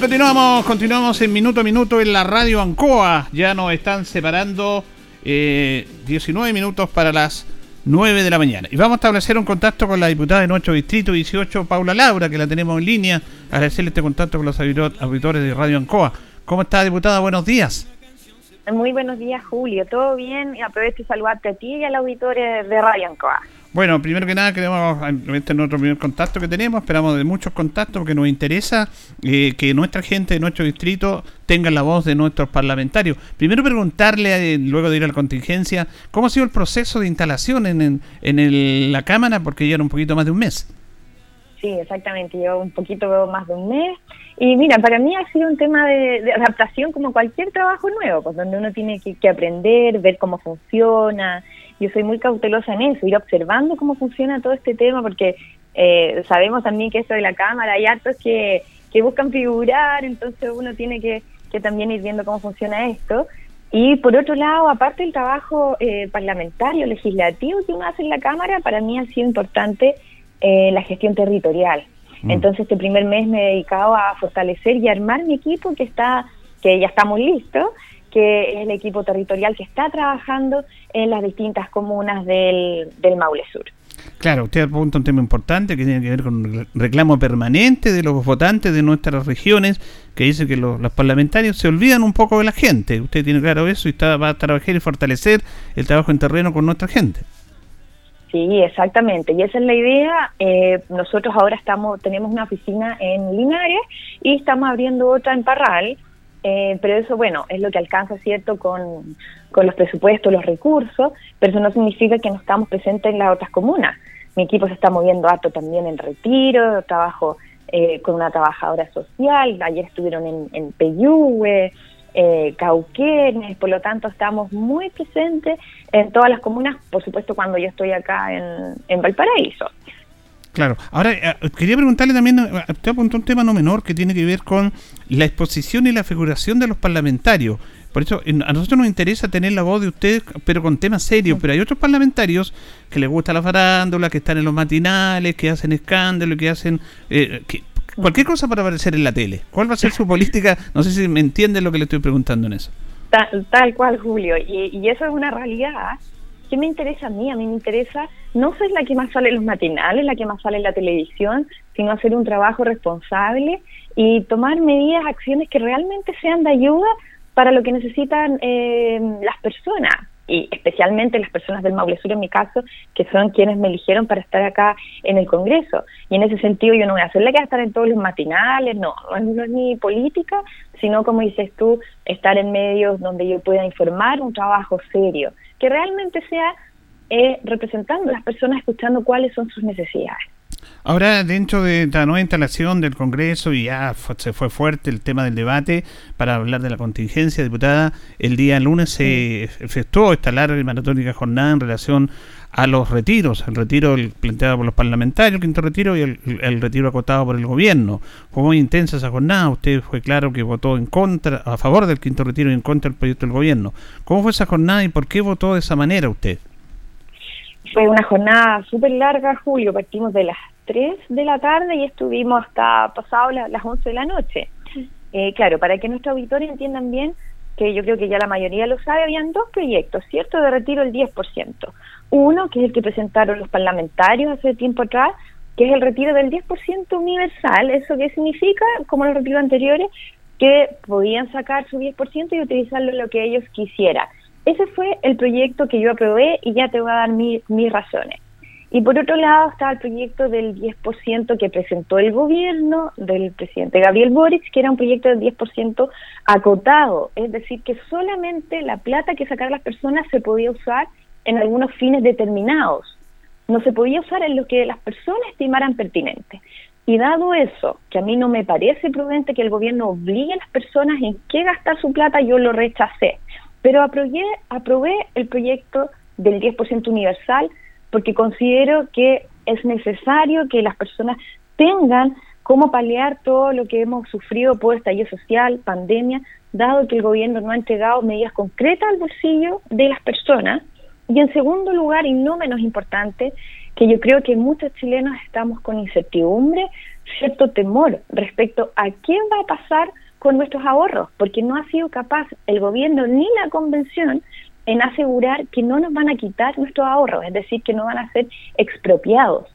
Continuamos, continuamos en minuto a minuto en la radio Ancoa. Ya nos están separando eh, 19 minutos para las 9 de la mañana. Y vamos a establecer un contacto con la diputada de nuestro distrito 18, Paula Laura, que la tenemos en línea. Agradecerle este contacto con los auditores de Radio Ancoa. ¿Cómo está, diputada? Buenos días. Muy buenos días, Julio. ¿Todo bien? Y aprovecho de saludarte a ti y al auditorio de Radio Ancoa. Bueno, primero que nada queremos, este es nuestro primer contacto que tenemos, esperamos de muchos contactos porque nos interesa eh, que nuestra gente de nuestro distrito tenga la voz de nuestros parlamentarios. Primero preguntarle, eh, luego de ir a la contingencia, ¿cómo ha sido el proceso de instalación en, en, la Cámara? Porque ya era un poquito más de un mes. Sí, exactamente, llevo un poquito más de un mes. Y mira, para mí ha sido un tema de, adaptación como cualquier trabajo nuevo, pues donde uno tiene que, aprender, ver cómo funciona, yo soy muy cautelosa en eso, ir observando cómo funciona todo este tema, porque eh, sabemos también que esto de la cámara hay hartos que, que buscan figurar, entonces uno tiene que, que también ir viendo cómo funciona esto. Y por otro lado, aparte del trabajo eh, parlamentario, legislativo que uno hace en la Cámara, para mí ha sido importante eh, la gestión territorial. Mm. Entonces, este primer mes me he dedicado a fortalecer y armar mi equipo que está que ya estamos listos que es el equipo territorial que está trabajando en las distintas comunas del, Maule Sur. Claro, usted apunta un tema importante que tiene que ver con el reclamo permanente de los votantes de nuestras regiones, que dice que los, parlamentarios se olvidan un poco de la gente. Usted tiene claro eso y está, va a trabajar y fortalecer el trabajo en terreno con nuestra gente. Sí, exactamente. Y esa es la idea. Eh, nosotros ahora estamos tenemos una oficina en Linares y estamos abriendo otra en Parral eh, pero eso, bueno, es lo que alcanza, ¿cierto?, con, con los presupuestos, los recursos, pero eso no significa que no estamos presentes en las otras comunas. Mi equipo se está moviendo harto también en retiro, trabajo eh, con una trabajadora social, ayer estuvieron en, en eh, Cauquenes, por lo tanto estamos muy presentes en todas las comunas, por supuesto cuando yo estoy acá en, en Valparaíso. Claro. Ahora, eh, quería preguntarle también, eh, usted apuntó un tema no menor que tiene que ver con la exposición y la figuración de los parlamentarios. Por eso a nosotros nos interesa tener la voz de usted, pero con temas serios. Pero hay otros parlamentarios que les gusta la farándula, que están en los matinales, que hacen escándalo, que hacen eh, cualquier cosa para aparecer en la tele. ¿Cuál va a ser su política? No sé si me entiende lo que le estoy preguntando en eso. Tal, cual, Julio. Y, y eso es una realidad ¿qué me interesa a mí? A mí me interesa no ser la que más sale en los matinales, la que más sale en la televisión, sino hacer un trabajo responsable y tomar medidas, acciones que realmente sean de ayuda para lo que necesitan eh, las personas y especialmente las personas del Maule Sur en mi caso, que son quienes me eligieron para estar acá en el Congreso. Y en ese sentido yo no voy a hacerle que estar en todos los matinales, no, no es ni política, sino como dices tú, estar en medios donde yo pueda informar un trabajo serio, que realmente sea eh, representando a las personas, escuchando cuáles son sus necesidades. Ahora, dentro de esta nueva instalación del Congreso, y ya se fue fuerte el tema del debate para hablar de la contingencia, diputada, el día lunes se efectuó esta larga y maratónica jornada en relación a los retiros, el retiro planteado por los parlamentarios, el quinto retiro y el, retiro acotado por el gobierno. Fue muy intensa esa jornada, usted fue claro que votó en contra, a favor del quinto retiro y en contra del proyecto del gobierno. ¿Cómo fue esa jornada y por qué votó de esa manera usted? Fue una jornada súper larga, Julio, partimos de las 3 de la tarde y estuvimos hasta pasado las 11 de la noche. Eh, claro, para que nuestros auditores entiendan bien, que yo creo que ya la mayoría lo sabe, habían dos proyectos, ¿cierto?, de retiro el 10%. Uno, que es el que presentaron los parlamentarios hace tiempo atrás, que es el retiro del 10% universal. ¿Eso qué significa? Como los retiros anteriores, que podían sacar su 10% y utilizarlo lo que ellos quisieran. Ese fue el proyecto que yo aprobé y ya te voy a dar mis razones. Y por otro lado está el proyecto del 10% que presentó el gobierno del presidente Gabriel Boric, que era un proyecto del 10% acotado, es decir, que solamente la plata que sacaron las personas se podía usar en algunos fines determinados, no se podía usar en lo que las personas estimaran pertinente. Y dado eso, que a mí no me parece prudente que el gobierno obligue a las personas en qué gastar su plata, yo lo rechacé. Pero aprobé, aprobé el proyecto del 10% universal porque considero que es necesario que las personas tengan cómo paliar todo lo que hemos sufrido por estallido social, pandemia, dado que el gobierno no ha entregado medidas concretas al bolsillo de las personas. Y en segundo lugar, y no menos importante, que yo creo que muchos chilenos estamos con incertidumbre, cierto temor respecto a qué va a pasar con nuestros ahorros, porque no ha sido capaz el gobierno ni la convención en asegurar que no nos van a quitar nuestros ahorros, es decir, que no van a ser expropiados.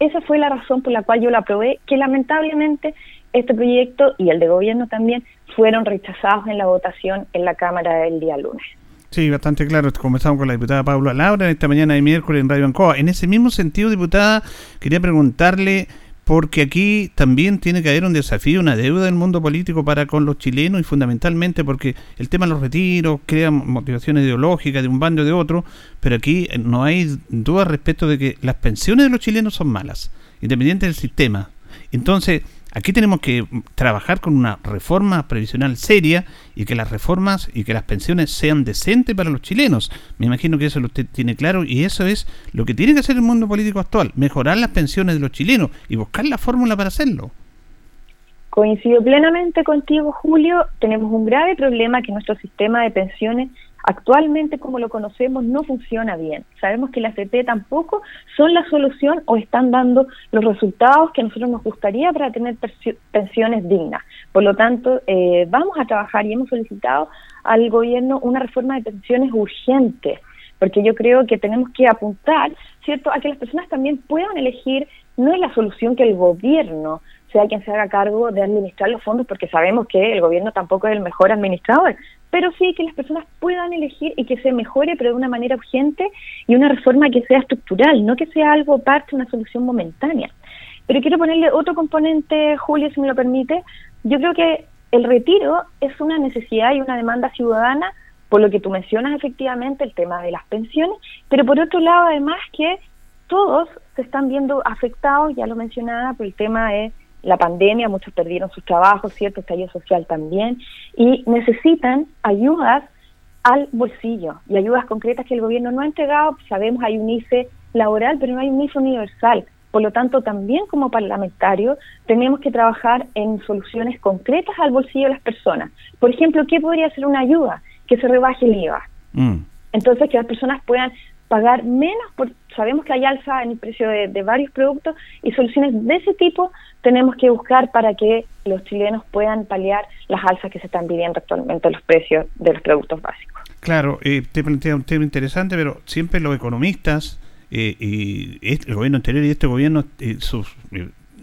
Esa fue la razón por la cual yo lo aprobé, que lamentablemente este proyecto y el de gobierno también fueron rechazados en la votación en la Cámara del día lunes. Sí, bastante claro. Comenzamos con la diputada Paula Laura esta mañana de miércoles en Radio Ancoa. En ese mismo sentido, diputada, quería preguntarle porque aquí también tiene que haber un desafío, una deuda del mundo político para con los chilenos y fundamentalmente porque el tema de los retiros crea motivaciones ideológicas de un bando o de otro, pero aquí no hay duda respecto de que las pensiones de los chilenos son malas, independiente del sistema. Entonces, Aquí tenemos que trabajar con una reforma previsional seria y que las reformas y que las pensiones sean decentes para los chilenos. Me imagino que eso lo usted tiene claro y eso es lo que tiene que hacer el mundo político actual, mejorar las pensiones de los chilenos y buscar la fórmula para hacerlo. Coincido plenamente contigo, Julio. Tenemos un grave problema que nuestro sistema de pensiones actualmente como lo conocemos no funciona bien. Sabemos que la AFP tampoco son la solución o están dando los resultados que a nosotros nos gustaría para tener pensiones dignas. Por lo tanto, eh, vamos a trabajar y hemos solicitado al gobierno una reforma de pensiones urgente, porque yo creo que tenemos que apuntar, ¿cierto?, a que las personas también puedan elegir, no es la solución que el gobierno sea quien se haga cargo de administrar los fondos, porque sabemos que el gobierno tampoco es el mejor administrador, pero sí que las personas puedan elegir y que se mejore, pero de una manera urgente y una reforma que sea estructural, no que sea algo parte, una solución momentánea. Pero quiero ponerle otro componente, Julio, si me lo permite. Yo creo que el retiro es una necesidad y una demanda ciudadana, por lo que tú mencionas efectivamente el tema de las pensiones, pero por otro lado además que todos se están viendo afectados, ya lo mencionaba, por el tema de la pandemia, muchos perdieron sus trabajos, cierto, estallido social también, y necesitan ayudas al bolsillo y ayudas concretas que el gobierno no ha entregado. Sabemos hay un ICE laboral, pero no hay un ICE universal. Por lo tanto, también como parlamentarios tenemos que trabajar en soluciones concretas al bolsillo de las personas. Por ejemplo, ¿qué podría ser una ayuda? Que se rebaje el IVA. Mm. Entonces, que las personas puedan pagar menos, por, sabemos que hay alza en el precio de, varios productos y soluciones de ese tipo tenemos que buscar para que los chilenos puedan paliar las alzas que se están viviendo actualmente en los precios de los productos básicos. Claro, eh, te plantea un tema interesante, pero siempre los economistas eh, y el gobierno anterior y este gobierno, eh, sus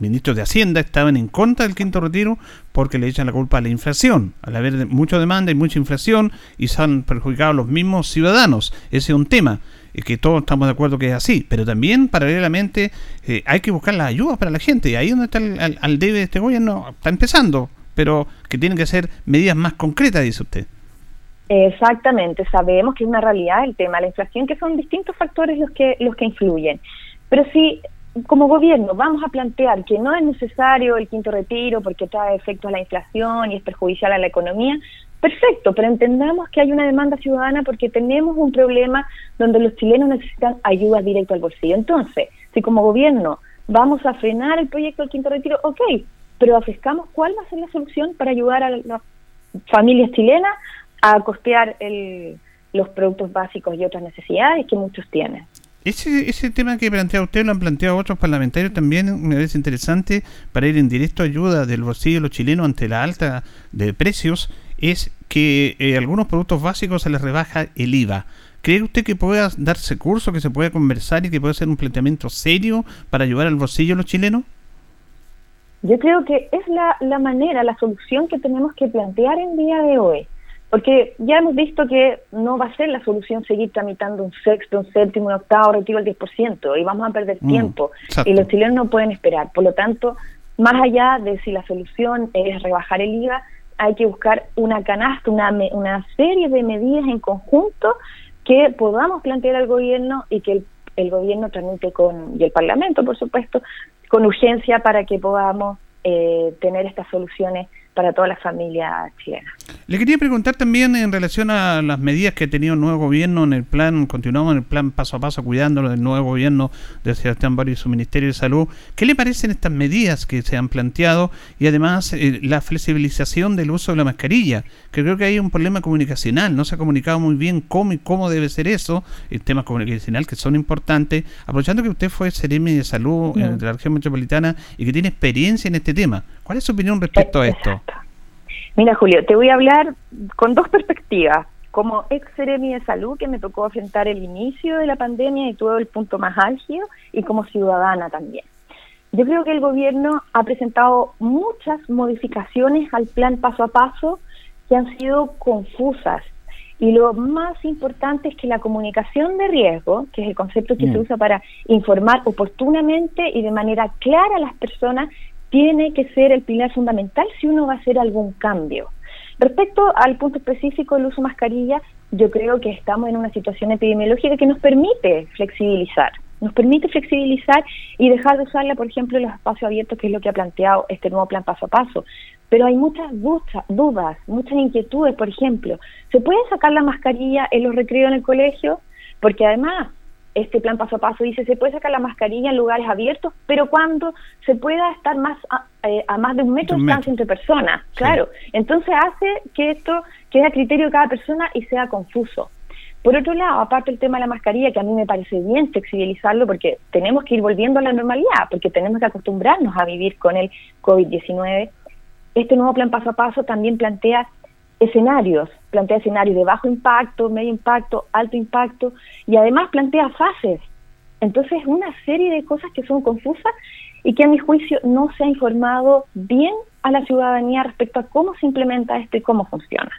ministros de Hacienda estaban en contra del quinto retiro porque le echan la culpa a la inflación. Al haber mucha demanda y mucha inflación y se han perjudicado los mismos ciudadanos. Ese es un tema eh, que todos estamos de acuerdo que es así. Pero también, paralelamente, eh, hay que buscar las ayudas para la gente. Y ahí donde está el, al, al debe de este gobierno, está empezando. Pero que tienen que ser medidas más concretas, dice usted. Exactamente, sabemos que es una realidad el tema de la inflación, que son distintos factores los que los que influyen. Pero si como gobierno vamos a plantear que no es necesario el quinto retiro porque trae efectos a la inflación y es perjudicial a la economía, perfecto, pero entendamos que hay una demanda ciudadana porque tenemos un problema donde los chilenos necesitan ayuda directa al bolsillo. Entonces, si como gobierno vamos a frenar el proyecto del quinto retiro, ok, pero ofrezcamos cuál va a ser la solución para ayudar a las familias chilenas a costear el, los productos básicos y otras necesidades que muchos tienen. Ese, ese tema que plantea usted lo han planteado otros parlamentarios también me parece interesante para ir en directo ayuda del bolsillo de los chilenos ante la alta de precios es que eh, algunos productos básicos se les rebaja el IVA. ¿Cree usted que pueda darse curso, que se pueda conversar y que pueda ser un planteamiento serio para ayudar al bolsillo de los chilenos? Yo creo que es la, la manera, la solución que tenemos que plantear en día de hoy. Porque ya hemos visto que no va a ser la solución seguir tramitando un sexto, un séptimo, un octavo retiro del 10% y vamos a perder Mm, tiempo exacto. y los chilenos no pueden esperar. Por lo tanto, más allá de si la solución es rebajar el IVA, hay que buscar una canasta, una, una serie de medidas en conjunto que podamos plantear al gobierno y que el, el gobierno tramite con, y el Parlamento, por supuesto, con urgencia para que podamos eh, tener estas soluciones para todas las familias chilenas. Le quería preguntar también en relación a las medidas que ha tenido el nuevo gobierno en el plan, continuamos en el plan paso a paso cuidándolo del nuevo gobierno de Sebastián Barrio y su Ministerio de Salud. ¿Qué le parecen estas medidas que se han planteado y además eh, la flexibilización del uso de la mascarilla? Que creo que hay un problema comunicacional, no se ha comunicado muy bien cómo y cómo debe ser eso, temas comunicacional que son importantes, aprovechando que usted fue Seremi de Salud eh, de la región metropolitana y que tiene experiencia en este tema. ¿Cuál es su opinión respecto a esto? Mira, Julio, te voy a hablar con dos perspectivas. Como ex seremi de salud, que me tocó enfrentar el inicio de la pandemia y todo el punto más álgido, y como ciudadana también. Yo creo que el gobierno ha presentado muchas modificaciones al plan paso a paso que han sido confusas. Y lo más importante es que la comunicación de riesgo, que es el concepto que Mm. se usa para informar oportunamente y de manera clara a las personas, tiene que ser el pilar fundamental si uno va a hacer algún cambio. Respecto al punto específico del uso de mascarilla, yo creo que estamos en una situación epidemiológica que nos permite flexibilizar, nos permite flexibilizar y dejar de usarla, por ejemplo, en los espacios abiertos, que es lo que ha planteado este nuevo plan paso a paso. Pero hay muchas dudas, muchas inquietudes, por ejemplo, ¿se puede sacar la mascarilla en los recreos en el colegio? Porque además este plan paso a paso dice se puede sacar la mascarilla en lugares abiertos, pero cuando se pueda estar más a, eh, a más de un metro de distancia entre personas, claro. Entonces hace que esto quede a criterio de cada persona y sea confuso. Por otro lado, aparte el tema de la mascarilla, que a mí me parece bien flexibilizarlo porque tenemos que ir volviendo a la normalidad, porque tenemos que acostumbrarnos a vivir con el COVID-19, este nuevo plan paso a paso también plantea escenarios, plantea escenarios de bajo impacto, medio impacto, alto impacto y además plantea fases. Entonces, una serie de cosas que son confusas y que a mi juicio no se ha informado bien a la ciudadanía respecto a cómo se implementa esto y cómo funciona.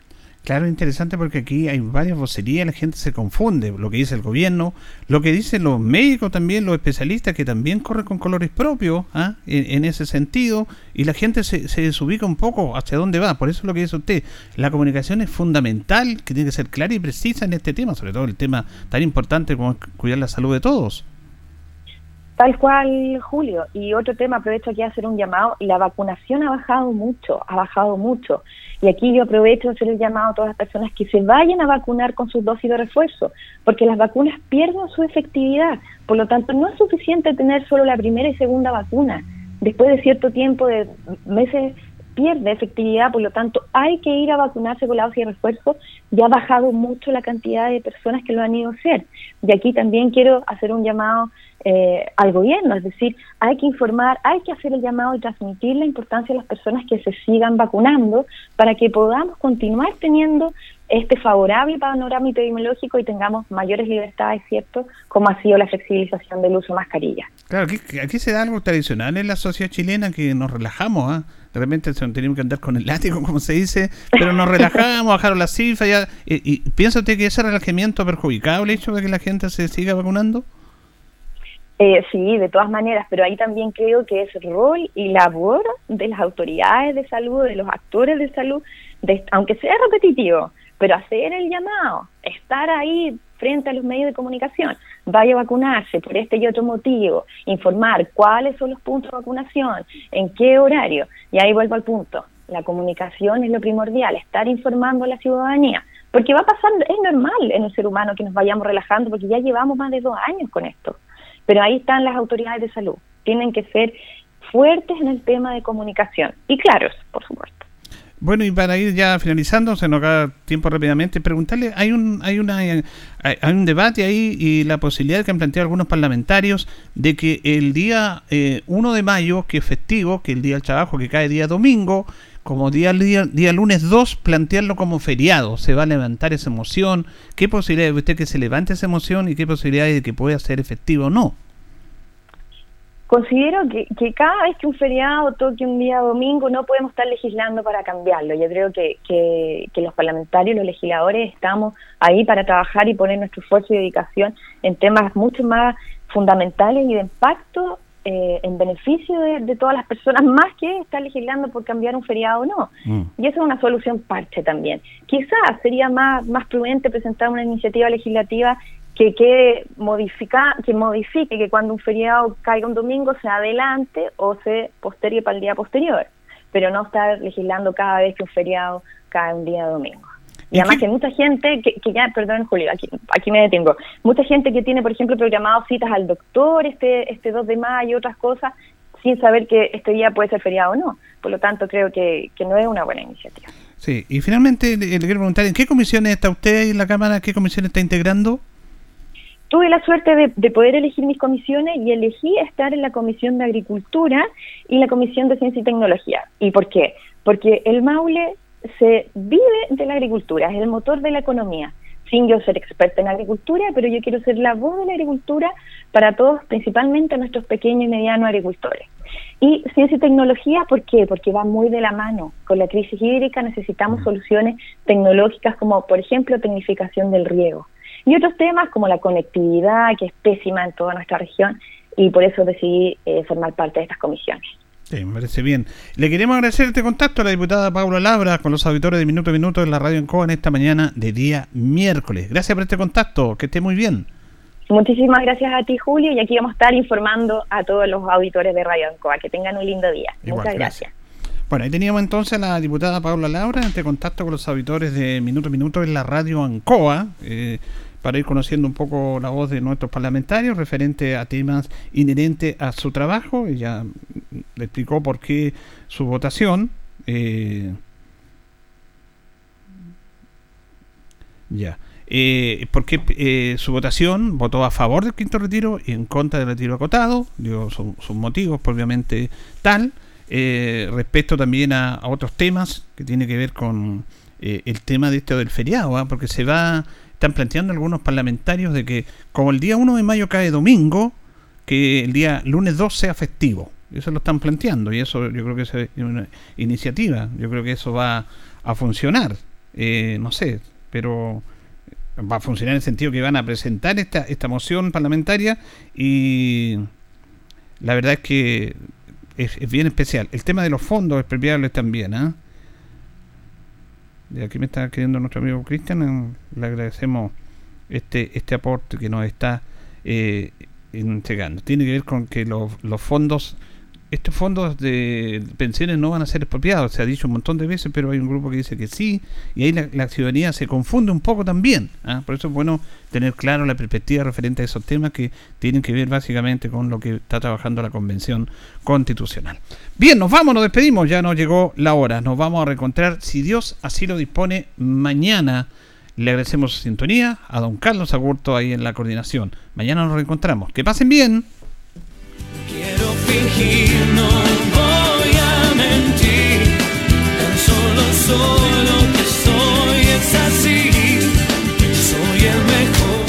Claro, interesante porque aquí hay varias vocerías, la gente se confunde, lo que dice el gobierno, lo que dicen los médicos también, los especialistas que también corren con colores propios ¿ah? en, ese sentido, y la gente se, se desubica un poco hacia dónde va, por eso es lo que dice usted, la comunicación es fundamental, que tiene que ser clara y precisa en este tema, sobre todo el tema tan importante como cuidar la salud de todos. Tal cual, Julio. Y otro tema, aprovecho aquí a hacer un llamado. La vacunación ha bajado mucho, ha bajado mucho. Y aquí yo aprovecho de hacer el llamado a todas las personas que se vayan a vacunar con sus dosis de refuerzo, porque las vacunas pierden su efectividad. Por lo tanto, no es suficiente tener solo la primera y segunda vacuna. Después de cierto tiempo de meses pierde efectividad, por lo tanto hay que ir a vacunarse con la dosis de refuerzo. Ya ha bajado mucho la cantidad de personas que lo han ido a hacer. Y aquí también quiero hacer un llamado eh, al gobierno, es decir, hay que informar, hay que hacer el llamado y transmitir la importancia a las personas que se sigan vacunando para que podamos continuar teniendo este favorable panorama epidemiológico y tengamos mayores libertades, ¿cierto? Como ha sido la flexibilización del uso de mascarillas. Claro, aquí, aquí se da algo tradicional en la sociedad chilena que nos relajamos, ¿ah? De repente tenemos que andar con el látigo, como se dice, pero nos relajamos, bajaron las cifras. Ya, y, y ¿Piensa usted que ese relajamiento ha perjudicado el hecho de que la gente se siga vacunando? Eh, sí, de todas maneras, pero ahí también creo que es rol y labor de las autoridades de salud, de los actores de salud, de, aunque sea repetitivo, pero hacer el llamado, estar ahí frente a los medios de comunicación, vaya a vacunarse por este y otro motivo, informar cuáles son los puntos de vacunación, en qué horario, y ahí vuelvo al punto, la comunicación es lo primordial, estar informando a la ciudadanía, porque va a pasar, es normal en el ser humano que nos vayamos relajando, porque ya llevamos más de dos años con esto. Pero ahí están las autoridades de salud. Tienen que ser fuertes en el tema de comunicación y claros, por supuesto. Bueno, y para ir ya finalizando, se nos da tiempo rápidamente, preguntarle, hay un hay una hay, un debate ahí y la posibilidad que han planteado algunos parlamentarios de que el día eh, 1 de mayo, que es festivo, que el día del trabajo que cae día domingo, como día, día, día lunes 2, plantearlo como feriado. ¿Se va a levantar esa emoción? ¿Qué posibilidad de usted que se levante esa emoción y qué posibilidad de que pueda ser efectivo o no? Considero que, que, cada vez que un feriado toque un día domingo no podemos estar legislando para cambiarlo. Yo creo que, que, que, los parlamentarios, los legisladores estamos ahí para trabajar y poner nuestro esfuerzo y dedicación en temas mucho más fundamentales y de impacto eh, en beneficio de, todas las personas, más que estar legislando por cambiar un feriado o no. Mm. Y esa es una solución parche también. Quizás sería más, más prudente presentar una iniciativa legislativa que quede modifica, que modifique que cuando un feriado caiga un domingo se adelante o se postergue para el día posterior, pero no estar legislando cada vez que un feriado cae un día domingo. Y además que mucha gente, que, que, ya, perdón Julio, aquí, aquí me detengo, mucha gente que tiene, por ejemplo, programado citas al doctor este, este 2 de mayo y otras cosas, sin saber que este día puede ser feriado o no. Por lo tanto, creo que, que no es una buena iniciativa. Sí, y finalmente le, quiero preguntar, ¿en qué comisiones está usted en la Cámara? ¿Qué comisión está integrando? Tuve la suerte de, de, poder elegir mis comisiones y elegí estar en la Comisión de Agricultura y la Comisión de Ciencia y Tecnología. ¿Y por qué? Porque el Maule se vive de la agricultura, es el motor de la economía. Sin yo ser experta en agricultura, pero yo quiero ser la voz de la agricultura para todos, principalmente nuestros pequeños y medianos agricultores. Y ciencia y tecnología, ¿por qué? Porque va muy de la mano. Con la crisis hídrica necesitamos soluciones tecnológicas como, por ejemplo, tecnificación del riego. Y otros temas como la conectividad, que es pésima en toda nuestra región, y por eso decidí eh, formar parte de estas comisiones. Sí, me parece bien. Le queremos agradecer este contacto a la diputada Paula Labra con los auditores de Minuto a Minuto en la radio en Coa en esta mañana de día miércoles. Gracias por este contacto, que esté muy bien. Muchísimas gracias a ti, Julio, y aquí vamos a estar informando a todos los auditores de Radio Ancoa. Que tengan un lindo día. Muchas gracias. Bueno, ahí teníamos entonces a la diputada Paula Laura en este contacto con los auditores de Minuto a Minuto en la radio Ancoa. Eh, para ir conociendo un poco la voz de nuestros parlamentarios referente a temas inherentes a su trabajo. Ella le explicó por qué su votación. Eh, ya. Eh, porque eh, su votación votó a favor del quinto retiro y en contra del retiro acotado, dio sus motivos, obviamente tal, eh, respecto también a, a, otros temas que tiene que ver con eh, el tema de esto del feriado, ¿ah? porque se va están planteando algunos parlamentarios de que como el día 1 de mayo cae domingo, que el día lunes 2 sea festivo. Eso lo están planteando y eso yo creo que es una iniciativa. Yo creo que eso va a funcionar. Eh, no sé, pero va a funcionar en el sentido que van a presentar esta, esta moción parlamentaria y la verdad es que es, bien especial. El tema de los fondos expropiables también, ¿ah? Y aquí me está queriendo nuestro amigo Cristian, le agradecemos este, este aporte que nos está eh, entregando. Tiene que ver con que los, los fondos estos fondos de pensiones no van a ser expropiados, se ha dicho un montón de veces, pero hay un grupo que dice que sí, y ahí la, ciudadanía se confunde un poco también. ¿ah? Por eso es bueno tener claro la perspectiva referente a esos temas que tienen que ver básicamente con lo que está trabajando la Convención Constitucional. Bien, nos vamos, nos despedimos, ya nos llegó la hora, nos vamos a reencontrar, si Dios así lo dispone, mañana. Le agradecemos su sintonía a don Carlos Agurto ahí en la coordinación. Mañana nos reencontramos. Que pasen bien fingir, no voy a mentir. Tan solo es así. Soy el mejor.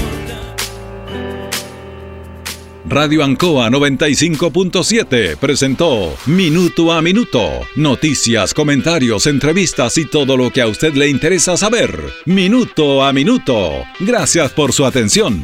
Radio Ancoa 95.7 presentó Minuto a Minuto. Noticias, comentarios, entrevistas y todo lo que a usted le interesa saber. Minuto a Minuto. Gracias por su atención.